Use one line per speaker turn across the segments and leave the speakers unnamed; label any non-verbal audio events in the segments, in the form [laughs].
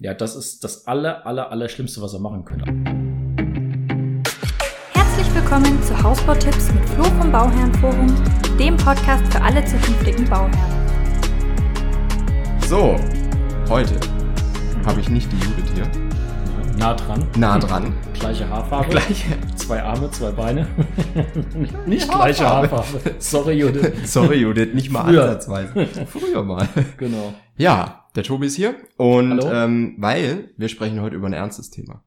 Ja, das ist das aller, aller, aller Schlimmste, was er machen könnte.
Herzlich willkommen zu Hausbautipps mit Flo vom Bauherrenforum, dem Podcast für alle zukünftigen Bauherren.
So, heute habe ich nicht die Judith hier.
Nah dran.
Nah dran.
Gleiche Haarfarbe.
Gleiche.
Zwei Arme, zwei Beine. [laughs] nicht gleiche Haarfarbe. Sorry, Judith.
Sorry, Judith, nicht mal
Früher.
ansatzweise. Früher mal.
Genau.
Ja, der Tobi ist hier und
Hallo.
ähm, weil wir sprechen heute über ein ernstes Thema.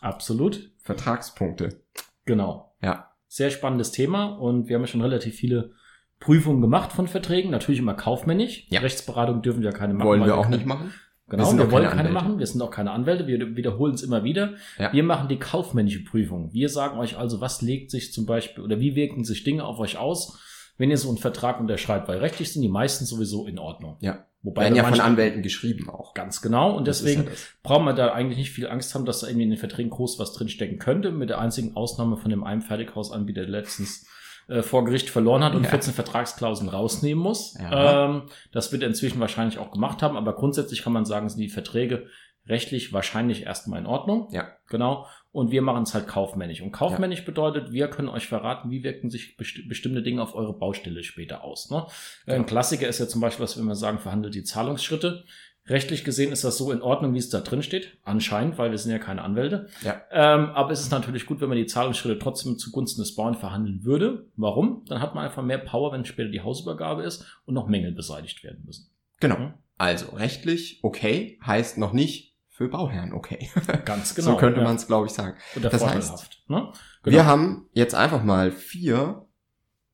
Absolut.
Vertragspunkte.
Genau.
Ja.
Sehr spannendes Thema und wir haben ja schon relativ viele Prüfungen gemacht von Verträgen. Natürlich immer kaufmännisch.
Ja.
Rechtsberatung dürfen wir keine machen.
Wollen
weil
wir auch
können-
nicht machen.
Genau,
Wir
wir, wollen
keine
keine machen. Wir sind auch keine Anwälte. Wir wiederholen es immer wieder.
Ja.
Wir machen die kaufmännische Prüfung. Wir sagen euch also, was legt sich zum Beispiel oder wie wirken sich Dinge auf euch aus, wenn ihr so einen Vertrag unterschreibt. Weil rechtlich sind die meisten sowieso in Ordnung.
Ja.
Wobei
Werden ja von Anwälten geschrieben auch.
Ganz genau. Und
Das
deswegen
ja
brauchen wir da eigentlich nicht viel Angst haben, dass da irgendwie in den Verträgen groß was drinstecken könnte. Mit der einzigen Ausnahme von dem einen Fertighausanbieter, der letztens äh, vor Gericht verloren hat und
Ja.
14 Vertragsklauseln rausnehmen muss.
Ja.
Ähm, das wird er inzwischen wahrscheinlich auch gemacht haben, aber grundsätzlich kann man sagen, sind die Verträge rechtlich wahrscheinlich erstmal in Ordnung.
Ja.
Genau. Und wir machen es halt kaufmännisch. Und kaufmännisch bedeutet, wir können euch verraten, wie wirken sich besti bestimmte Dinge auf eure Baustelle später aus. Ne? Äh, Ein. Klassiker ist ja zum Beispiel, was wir immer sagen, verhandelt die Zahlungsschritte. Rechtlich gesehen ist das so in Ordnung, wie es da drin steht. Anscheinend, weil wir sind ja keine Anwälte.
Ja.
Ähm, aber es ist natürlich gut, wenn man die Zahlungsschritte trotzdem zugunsten des Bauern verhandeln würde. Warum? Dann hat man einfach mehr Power, wenn später die Hausübergabe ist und noch Mängel beseitigt werden müssen.
Genau.
Mhm.
Also rechtlich okay heißt noch nicht für Bauherren okay. [laughs]
Ganz genau.
so könnte
ja.
man es, glaube ich, sagen.
Oder
das heißt,
ne? Genau.
Wir haben jetzt einfach mal vier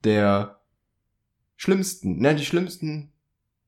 der schlimmsten, ne, die schlimmsten,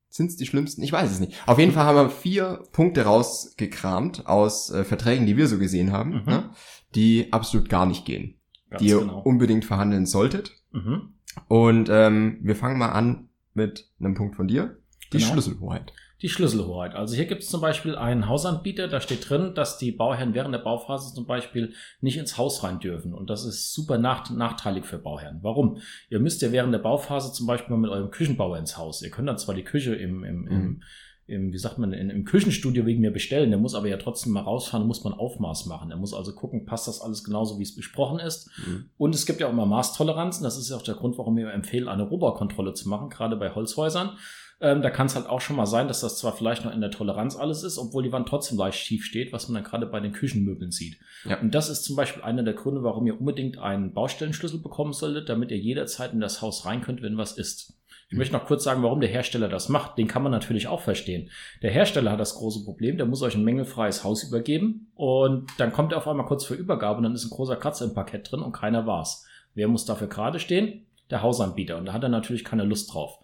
sind es die schlimmsten? Ich weiß es nicht. Auf jeden Fall haben wir vier Punkte rausgekramt aus äh, Verträgen, die wir so gesehen haben,
Mhm.
ne, die absolut gar nicht gehen,
Ganz
die ihr
genau.
unbedingt verhandeln solltet.
Mhm.
Und ähm, wir fangen mal an mit einem Punkt von dir, die
Genau.
Schlüsselhoheit.
Die Schlüsselhoheit. Also hier gibt es zum Beispiel einen Hausanbieter, da steht drin, dass die Bauherren während der Bauphase zum Beispiel nicht ins Haus rein dürfen. Und das ist super nach nachteilig für Bauherren. Warum? Ihr müsst ja während der Bauphase zum Beispiel mal mit eurem Küchenbauer ins Haus. Ihr könnt dann zwar die Küche im, im, im,
Mhm.
im wie sagt man, in, im Küchenstudio wegen mir bestellen. Der muss aber ja trotzdem mal rausfahren, muss man Aufmaß machen. Er muss also gucken, passt das alles genauso, wie es besprochen ist.
Mhm.
Und es gibt ja auch immer Maßtoleranzen. Das ist ja auch der Grund, warum wir empfehlen, eine Rohbaukontrolle zu machen, gerade bei Holzhäusern. Ähm, da kann es halt auch schon mal sein, dass das zwar vielleicht noch in der Toleranz alles ist, obwohl die Wand trotzdem leicht schief steht, was man dann gerade bei den Küchenmöbeln sieht.
Ja.
Und das ist zum Beispiel einer der Gründe, warum ihr unbedingt einen Baustellenschlüssel bekommen solltet, damit ihr jederzeit in das Haus rein könnt, wenn was ist. Ich
Mhm.
möchte noch kurz sagen, warum der Hersteller das macht. Den kann man natürlich auch verstehen. Der Hersteller hat das große Problem, der muss euch ein mängelfreies Haus übergeben und dann kommt er auf einmal kurz vor Übergabe und dann ist ein großer Kratzer im Parkett drin und keiner war's. Wer muss dafür gerade stehen? Der Hausanbieter. Und da hat er natürlich keine Lust drauf.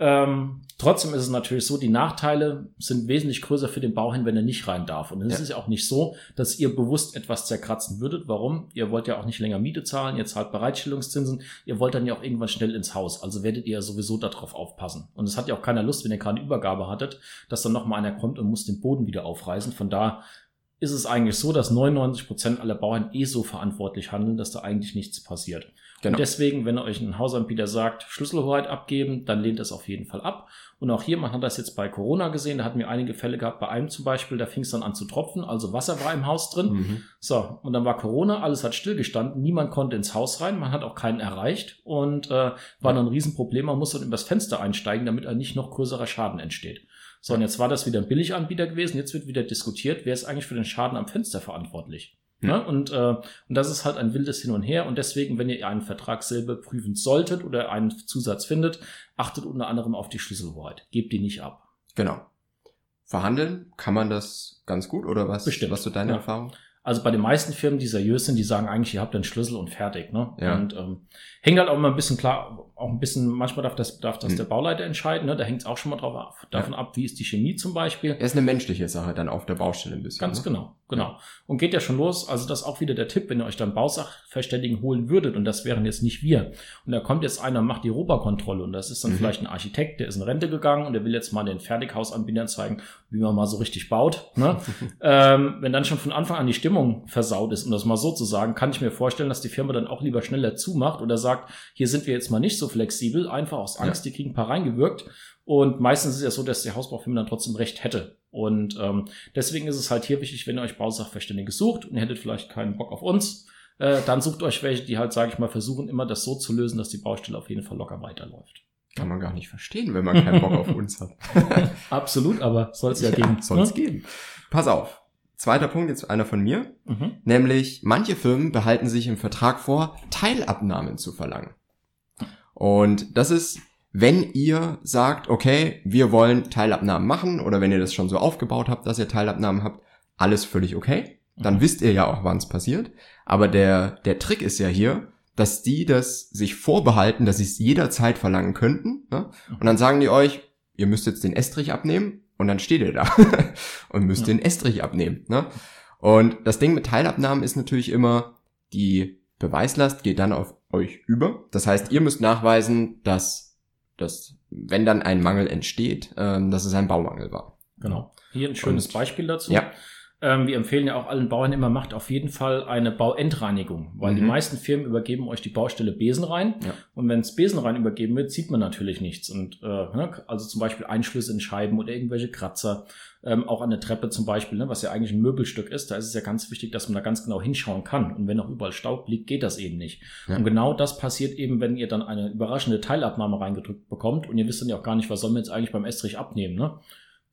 Ähm, trotzdem ist es natürlich so, die Nachteile sind wesentlich größer für den Bauherrn, wenn er nicht rein darf. Und es
Ja.
ist ja auch nicht so, dass ihr bewusst etwas zerkratzen würdet. Warum? Ihr wollt ja auch nicht länger Miete zahlen, ihr zahlt Bereitstellungszinsen, ihr wollt dann ja auch irgendwann schnell ins Haus. Also werdet ihr ja sowieso darauf aufpassen. Und es hat ja auch keiner Lust, wenn ihr gerade Übergabe hattet, dass dann nochmal einer kommt und muss den Boden wieder aufreißen. Von da ist es eigentlich so, dass 99 Prozent aller Bauern eh so verantwortlich handeln, dass da eigentlich nichts passiert.
Genau.
Und deswegen, wenn euch ein Hausanbieter sagt, Schlüsselhoheit abgeben, dann lehnt es auf jeden Fall ab. Und auch hier, man hat das jetzt bei Corona gesehen, da hatten wir einige Fälle gehabt, bei einem zum Beispiel, da fing es dann an zu tropfen, also Wasser war im Haus drin.
Mhm.
So, und dann war Corona, alles hat stillgestanden, niemand konnte ins Haus rein, man hat auch keinen erreicht und äh, war dann ein Riesenproblem, man musste dann übers Fenster einsteigen, damit ein nicht noch größerer Schaden entsteht. So, und jetzt war das wieder ein Billiganbieter gewesen, jetzt wird wieder diskutiert, wer ist eigentlich für den Schaden am Fenster verantwortlich.
Hm.
Ne? Und, äh, und das ist halt ein wildes Hin und Her. Und deswegen, wenn ihr einen Vertrag selber prüfen solltet oder einen Zusatz findet, achtet unter anderem auf die Schlüsselhoheit. Gebt die nicht ab.
Genau. Verhandeln, kann man das ganz gut oder was?
Bestimmt,
Was so deine
ja.
Erfahrung?
Also bei den meisten Firmen, die seriös sind, die sagen eigentlich, ihr habt einen Schlüssel und fertig. Ne?
Ja.
Und ähm, hängt halt auch immer ein bisschen klar, auch ein bisschen, manchmal darf das, darf das
Hm.
der Bauleiter entscheiden. Ne? Da hängt es auch schon mal drauf ab, davon ab, wie ist die Chemie zum Beispiel.
Er ist eine menschliche Sache dann auf der Baustelle ein bisschen.
Ganz
ne?
genau, genau. Und geht ja schon los. Also das ist auch wieder der Tipp, wenn ihr euch dann Bausachverständigen holen würdet, und das wären jetzt nicht wir. Und da kommt jetzt einer und macht die Robokontrolle und das ist dann
Mhm.
vielleicht ein Architekt, der ist in Rente gegangen und der will jetzt mal den Fertighausanbietern zeigen, wie man mal so richtig baut. Ne? [laughs] ähm, wenn dann schon von Anfang an die Stimmung versaut ist, um das mal so zu sagen, kann ich mir vorstellen, dass die Firma dann auch lieber schneller zumacht oder sagt, hier sind wir jetzt mal nicht so flexibel, einfach aus Angst, die kriegen ein paar reingewirkt. Und meistens ist es ja so, dass die Hausbaufirma dann trotzdem recht hätte. Und ähm, deswegen ist es halt hier wichtig, wenn ihr euch Bausachverständige sucht und ihr hättet vielleicht keinen Bock auf uns, äh, dann sucht euch welche, die halt, sage ich mal, versuchen immer das so zu lösen, dass die Baustelle auf jeden Fall locker weiterläuft.
Kann man gar nicht verstehen, wenn man keinen Bock auf uns hat. [laughs]
Absolut, aber soll es ja,
Ja,
geben.
soll es
ne?
geben. Pass auf. Zweiter Punkt, jetzt einer von mir.
Mhm.
Nämlich, manche Firmen behalten sich im Vertrag vor, Teilabnahmen zu verlangen. Und das ist, wenn ihr sagt, okay, wir wollen Teilabnahmen machen, oder wenn ihr das schon so aufgebaut habt, dass ihr Teilabnahmen habt, alles völlig okay. Dann
Mhm.
wisst ihr ja auch, wann es passiert. Aber der, der Trick ist ja hier, dass die das sich vorbehalten, dass sie es jederzeit verlangen könnten. Ne? Und dann sagen die euch, ihr müsst jetzt den Estrich abnehmen und dann steht ihr da [laughs] und müsst
Ja.
den Estrich abnehmen. Ne? Und das Ding mit Teilabnahmen ist natürlich immer, die Beweislast geht dann auf euch über. Das heißt, ihr müsst nachweisen, dass, dass wenn dann ein Mangel entsteht, ähm, dass es ein Baumangel war.
Genau. Hier ein schönes
Und-
Beispiel dazu.
Ja.
Ähm, wir empfehlen ja auch allen Bauern immer, macht auf jeden Fall eine Bauendreinigung, weil die
Mhm.
meisten Firmen übergeben euch die Baustelle Besen rein.
Ja.
Und wenn es Besen rein übergeben wird, sieht man natürlich nichts. Und äh, ne, also zum Beispiel Einschlüsse in Scheiben oder irgendwelche Kratzer, ähm, auch an der Treppe zum Beispiel, ne, was ja eigentlich ein Möbelstück ist, da ist es ja ganz wichtig, dass man da ganz genau hinschauen kann. Und wenn auch überall Staub liegt, geht das eben nicht.
Ja.
Und genau das passiert eben, wenn ihr dann eine überraschende Teilabnahme reingedrückt bekommt und ihr wisst dann ja auch gar nicht, was sollen wir jetzt eigentlich beim Estrich abnehmen, ne?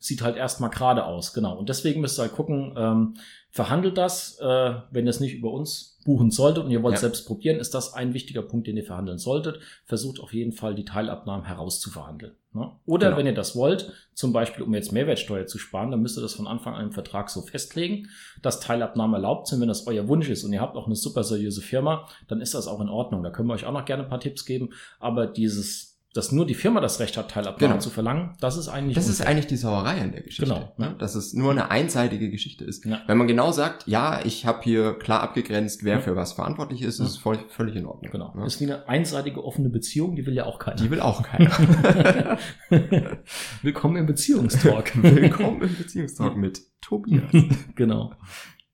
Sieht halt erstmal gerade aus, genau. Und deswegen müsst ihr halt gucken, ähm, verhandelt das, äh, wenn ihr es nicht über uns buchen solltet und ihr wollt
Ja.
selbst probieren, ist das ein wichtiger Punkt, den ihr verhandeln solltet. Versucht auf jeden Fall die Teilabnahmen herauszuverhandeln. Ne? Oder
Genau.
wenn ihr das wollt, zum Beispiel um jetzt Mehrwertsteuer zu sparen, dann müsst ihr das von Anfang an im Vertrag so festlegen, dass Teilabnahmen erlaubt sind, wenn das euer Wunsch ist und ihr habt auch eine super seriöse Firma, dann ist das auch in Ordnung. Da können wir euch auch noch gerne ein paar Tipps geben. Aber dieses, dass nur die Firma das Recht hat, Teilabnahmen
Genau.
zu verlangen, das ist eigentlich
Das ist
unfair.
eigentlich die Sauerei an der Geschichte.
Genau,
Ne? Dass es nur eine einseitige Geschichte ist.
Ja.
Wenn man genau sagt, ja, ich habe hier klar abgegrenzt, wer
Ja.
für was verantwortlich ist,
Ja.
ist es voll, völlig in Ordnung.
Genau.
Ne?
Ist wie eine einseitige offene Beziehung, die will ja auch keiner.
Die will auch [laughs] keiner. [laughs]
Willkommen im Beziehungstalk. [laughs]
Willkommen im Beziehungstalk mit Tobias.
genau.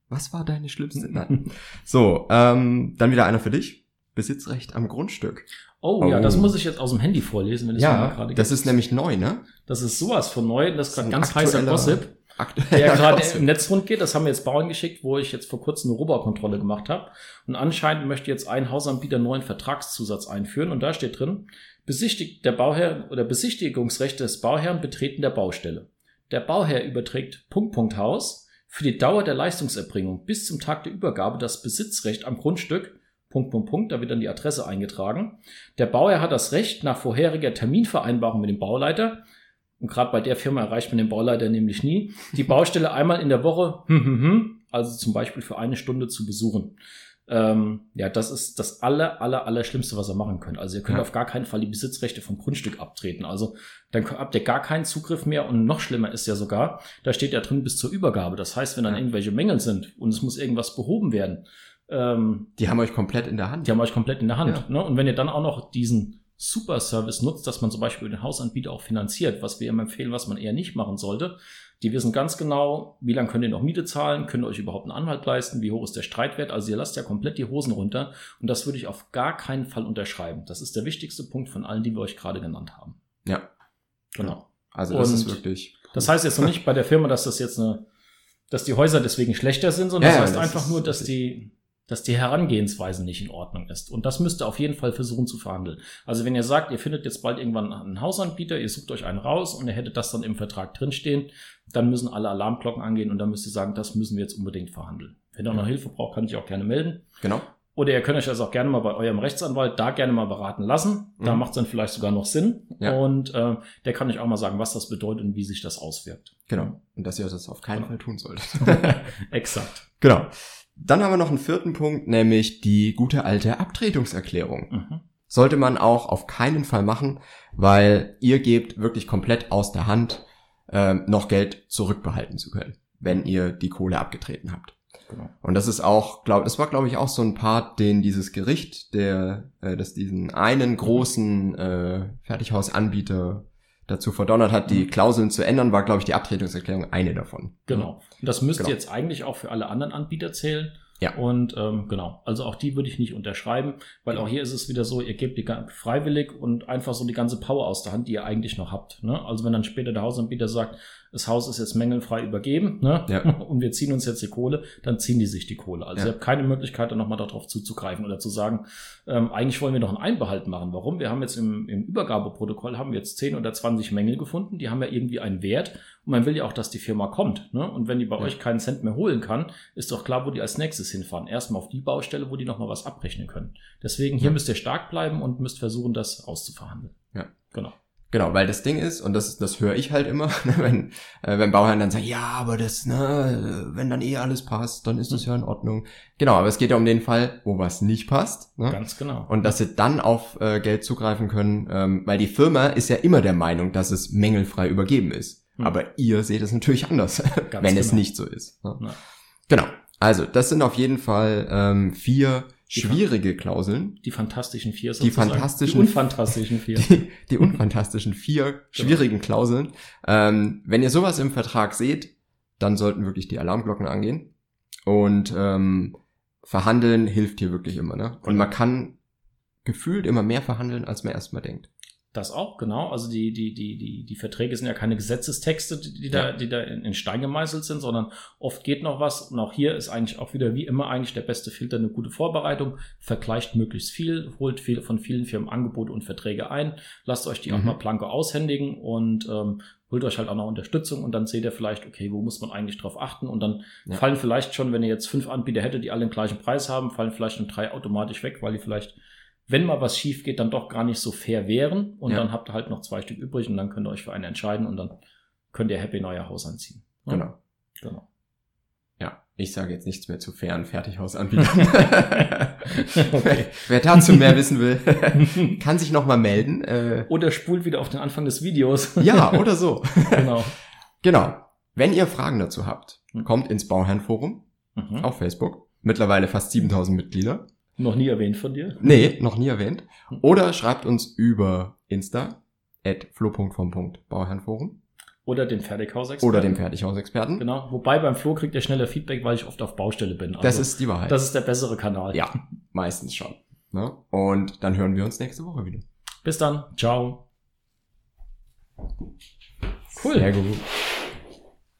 Was war deine schlimmste? Nein. So, ähm, dann wieder einer für dich. Besitzrecht am Grundstück.
Oh, ja, das
Oh.
muss ich jetzt aus dem Handy vorlesen, wenn es mir mal
Ja,
gerade
das ist nämlich neu, ne?
das ist sowas von neu, das ist gerade
ein
ganz heißer Gossip, der gerade im Netz rund geht. Das haben mir jetzt Bauern geschickt, wo ich jetzt vor kurzem eine Rohbaukontrolle gemacht habe. Und anscheinend möchte jetzt ein Hausanbieter einen neuen Vertragszusatz einführen. Und da steht drin, besichtigt der Bauherr oder Besichtigungsrecht des Bauherrn betreten der Baustelle. Der Bauherr überträgt Punkt, Punkt, Haus für die Dauer der Leistungserbringung bis zum Tag der Übergabe das Besitzrecht am Grundstück. Punkt, Punkt, Punkt, da wird dann die Adresse eingetragen. Der Bauherr hat das Recht, nach vorheriger Terminvereinbarung mit dem Bauleiter, und gerade bei der Firma erreicht man den Bauleiter nämlich nie, die Baustelle einmal in der Woche, hm, hm, hm, also zum Beispiel für eine Stunde zu besuchen. Ähm, ja, das ist das aller, aller, aller Schlimmste, was ihr machen könnt. Also ihr könnt
Ja.
auf gar keinen Fall die Besitzrechte vom Grundstück abtreten. Also dann habt ihr gar keinen Zugriff mehr und noch schlimmer ist ja sogar, da steht ja drin bis zur Übergabe. Das heißt, wenn dann irgendwelche Mängel sind und es muss irgendwas behoben werden, ähm,
Die haben euch komplett in der Hand.
die haben euch komplett in der Hand.
Ja.
Ne? Und wenn ihr dann auch noch diesen Super-Service nutzt, dass man zum Beispiel den Hausanbieter auch finanziert, was wir immer empfehlen, was man eher nicht machen sollte, die wissen ganz genau, wie lange könnt ihr noch Miete zahlen, könnt ihr euch überhaupt einen Anwalt leisten, wie hoch ist der Streitwert. Also ihr lasst ja komplett die Hosen runter und das würde ich auf gar keinen Fall unterschreiben. Das ist der wichtigste Punkt von allen, die wir euch gerade genannt haben.
Ja.
Genau.
Also das
Und-
ist wirklich.
Das heißt jetzt noch nicht bei der Firma, dass das jetzt eine, dass die Häuser deswegen schlechter sind, sondern
Ja,
das heißt
das
einfach nur, dass die, dass die Herangehensweise nicht in Ordnung ist. Und das müsst ihr auf jeden Fall versuchen zu verhandeln. Also wenn ihr sagt, ihr findet jetzt bald irgendwann einen Hausanbieter, ihr sucht euch einen raus und ihr hättet das dann im Vertrag drinstehen, dann müssen alle Alarmglocken angehen und dann müsst ihr sagen, das müssen wir jetzt unbedingt verhandeln. Wenn ihr noch Hilfe braucht, kann ich auch gerne melden.
Genau.
Oder ihr könnt euch das auch gerne mal bei eurem Rechtsanwalt da gerne mal beraten lassen. Da
Mhm.
macht es dann vielleicht sogar noch Sinn.
Ja.
Und äh, der kann euch auch mal sagen, was das bedeutet und wie sich das auswirkt.
Genau. Und dass ihr das auf keinen
Genau.
Fall tun solltet. [laughs]
Exakt.
genau. Dann haben wir noch einen vierten Punkt, nämlich die gute alte Abtretungserklärung.
Mhm.
Sollte man auch auf keinen Fall machen, weil ihr gebt wirklich komplett aus der Hand, ähm, noch Geld zurückbehalten zu können, wenn ihr die Kohle abgetreten habt.
Genau.
Und das ist auch, glaube das war glaube ich auch so ein Part, den dieses Gericht, der, äh, das diesen einen großen äh, Fertighausanbieter dazu verdonnert hat, die
Mhm.
Klauseln zu ändern, war glaube ich die Abtretungserklärung eine davon.
Genau. Und das müsste
Genau.
jetzt eigentlich auch für alle anderen Anbieter zählen.
Ja.
Und ähm, genau, also auch die würde ich nicht unterschreiben, weil auch hier ist es wieder so, ihr gebt die freiwillig und einfach so die ganze Power aus der Hand, die ihr eigentlich noch habt. Ne? Also wenn dann später der Hausanbieter sagt, das Haus ist jetzt mängelfrei übergeben ne?
Ja. [laughs]
und wir ziehen uns jetzt die Kohle, dann ziehen die sich die Kohle. Also
Ja.
ihr habt keine Möglichkeit, dann nochmal darauf zuzugreifen oder zu sagen, ähm, eigentlich wollen wir noch einen Einbehalt machen. Warum? Wir haben jetzt im, im Übergabeprotokoll haben wir jetzt 10 oder 20 Mängel gefunden, die haben ja irgendwie einen Wert und man will ja auch, dass die Firma kommt. Ne? Und wenn die bei
Ja.
euch keinen Cent mehr holen kann, ist doch klar, wo die als nächstes hinfahren. Erstmal auf die Baustelle, wo die nochmal was abrechnen können. Deswegen hier müsst ihr stark bleiben und müsst versuchen, das auszuverhandeln.
Ja.
Genau.
Genau, weil das Ding ist, und das, das höre ich halt immer, [laughs] ne, wenn, äh, wenn Bauherren dann sagen, ja, aber das, ne, wenn dann eh alles passt, dann ist das ja in Ordnung. Genau, aber es geht ja um den Fall, wo was nicht passt. Ne?
Ganz genau.
Und dass sie dann auf äh, Geld zugreifen können, ähm, weil die Firma ist ja immer der Meinung, dass es mängelfrei übergeben ist.
Hm.
Aber ihr seht es natürlich anders, [laughs] wenn es
genau.
nicht so ist. Ne?
Ja.
Genau. Also, das sind auf jeden Fall ähm, vier schwierige Klauseln.
Die fantastischen vier
Die
sozusagen.
fantastischen-
Die unfantastischen vier. [laughs]
Die, die unfantastischen vier schwierigen Klauseln. Ähm, wenn ihr sowas im Vertrag seht, dann sollten wirklich die Alarmglocken angehen. Und ähm, verhandeln hilft hier wirklich immer. Ne? Und man kann gefühlt immer mehr verhandeln, als man erstmal denkt.
Das auch, genau. Also die, die, die, die, die Verträge sind ja keine Gesetzestexte, die, da, die da in, in Stein gemeißelt sind, sondern oft geht noch was. Und auch hier ist eigentlich auch wieder wie immer eigentlich der beste Filter eine gute Vorbereitung. Vergleicht möglichst viel, holt viel von vielen Firmen Angebote und Verträge ein, lasst euch die auch
Mhm.
mal planko aushändigen und ähm, holt euch halt auch noch Unterstützung und dann seht ihr vielleicht, okay, wo muss man eigentlich drauf achten und dann
Ja.
fallen vielleicht schon, wenn ihr jetzt fünf Anbieter hättet, die alle den gleichen Preis haben, fallen vielleicht schon drei automatisch weg, weil die vielleicht wenn mal was schief geht, dann doch gar nicht so fair wären. Und
Ja.
dann habt ihr halt noch zwei Stück übrig und dann könnt ihr euch für einen entscheiden und dann könnt ihr happy in euer Haus anziehen. Ja,
Genau.
genau.
Ja, ich sage jetzt nichts mehr zu fairen Fertighausanbietern. [laughs]
Okay.
Wer dazu mehr wissen will, [laughs] kann sich nochmal melden. Äh,
Oder spult wieder auf den Anfang des Videos.
ja, oder so. [laughs]
genau.
Genau. Wenn ihr Fragen dazu habt,
Hm.
kommt ins Bauherrenforum
Mhm.
auf Facebook. Mittlerweile fast 7000 Mitglieder.
Noch nie erwähnt von dir.
Nee, noch nie erwähnt. Oder schreibt uns über Insta at flo.vom.bauherrenforum
Oder den Fertighausexperten.
oder dem Fertighausexperten.
Genau. Wobei beim Flo kriegt ihr schneller Feedback, weil ich oft auf Baustelle bin.
Das ist die Wahrheit.
das ist der bessere Kanal.
ja, meistens schon. Ne? Und dann hören wir uns nächste Woche wieder.
Bis dann. Ciao. Cool.
Sehr gut.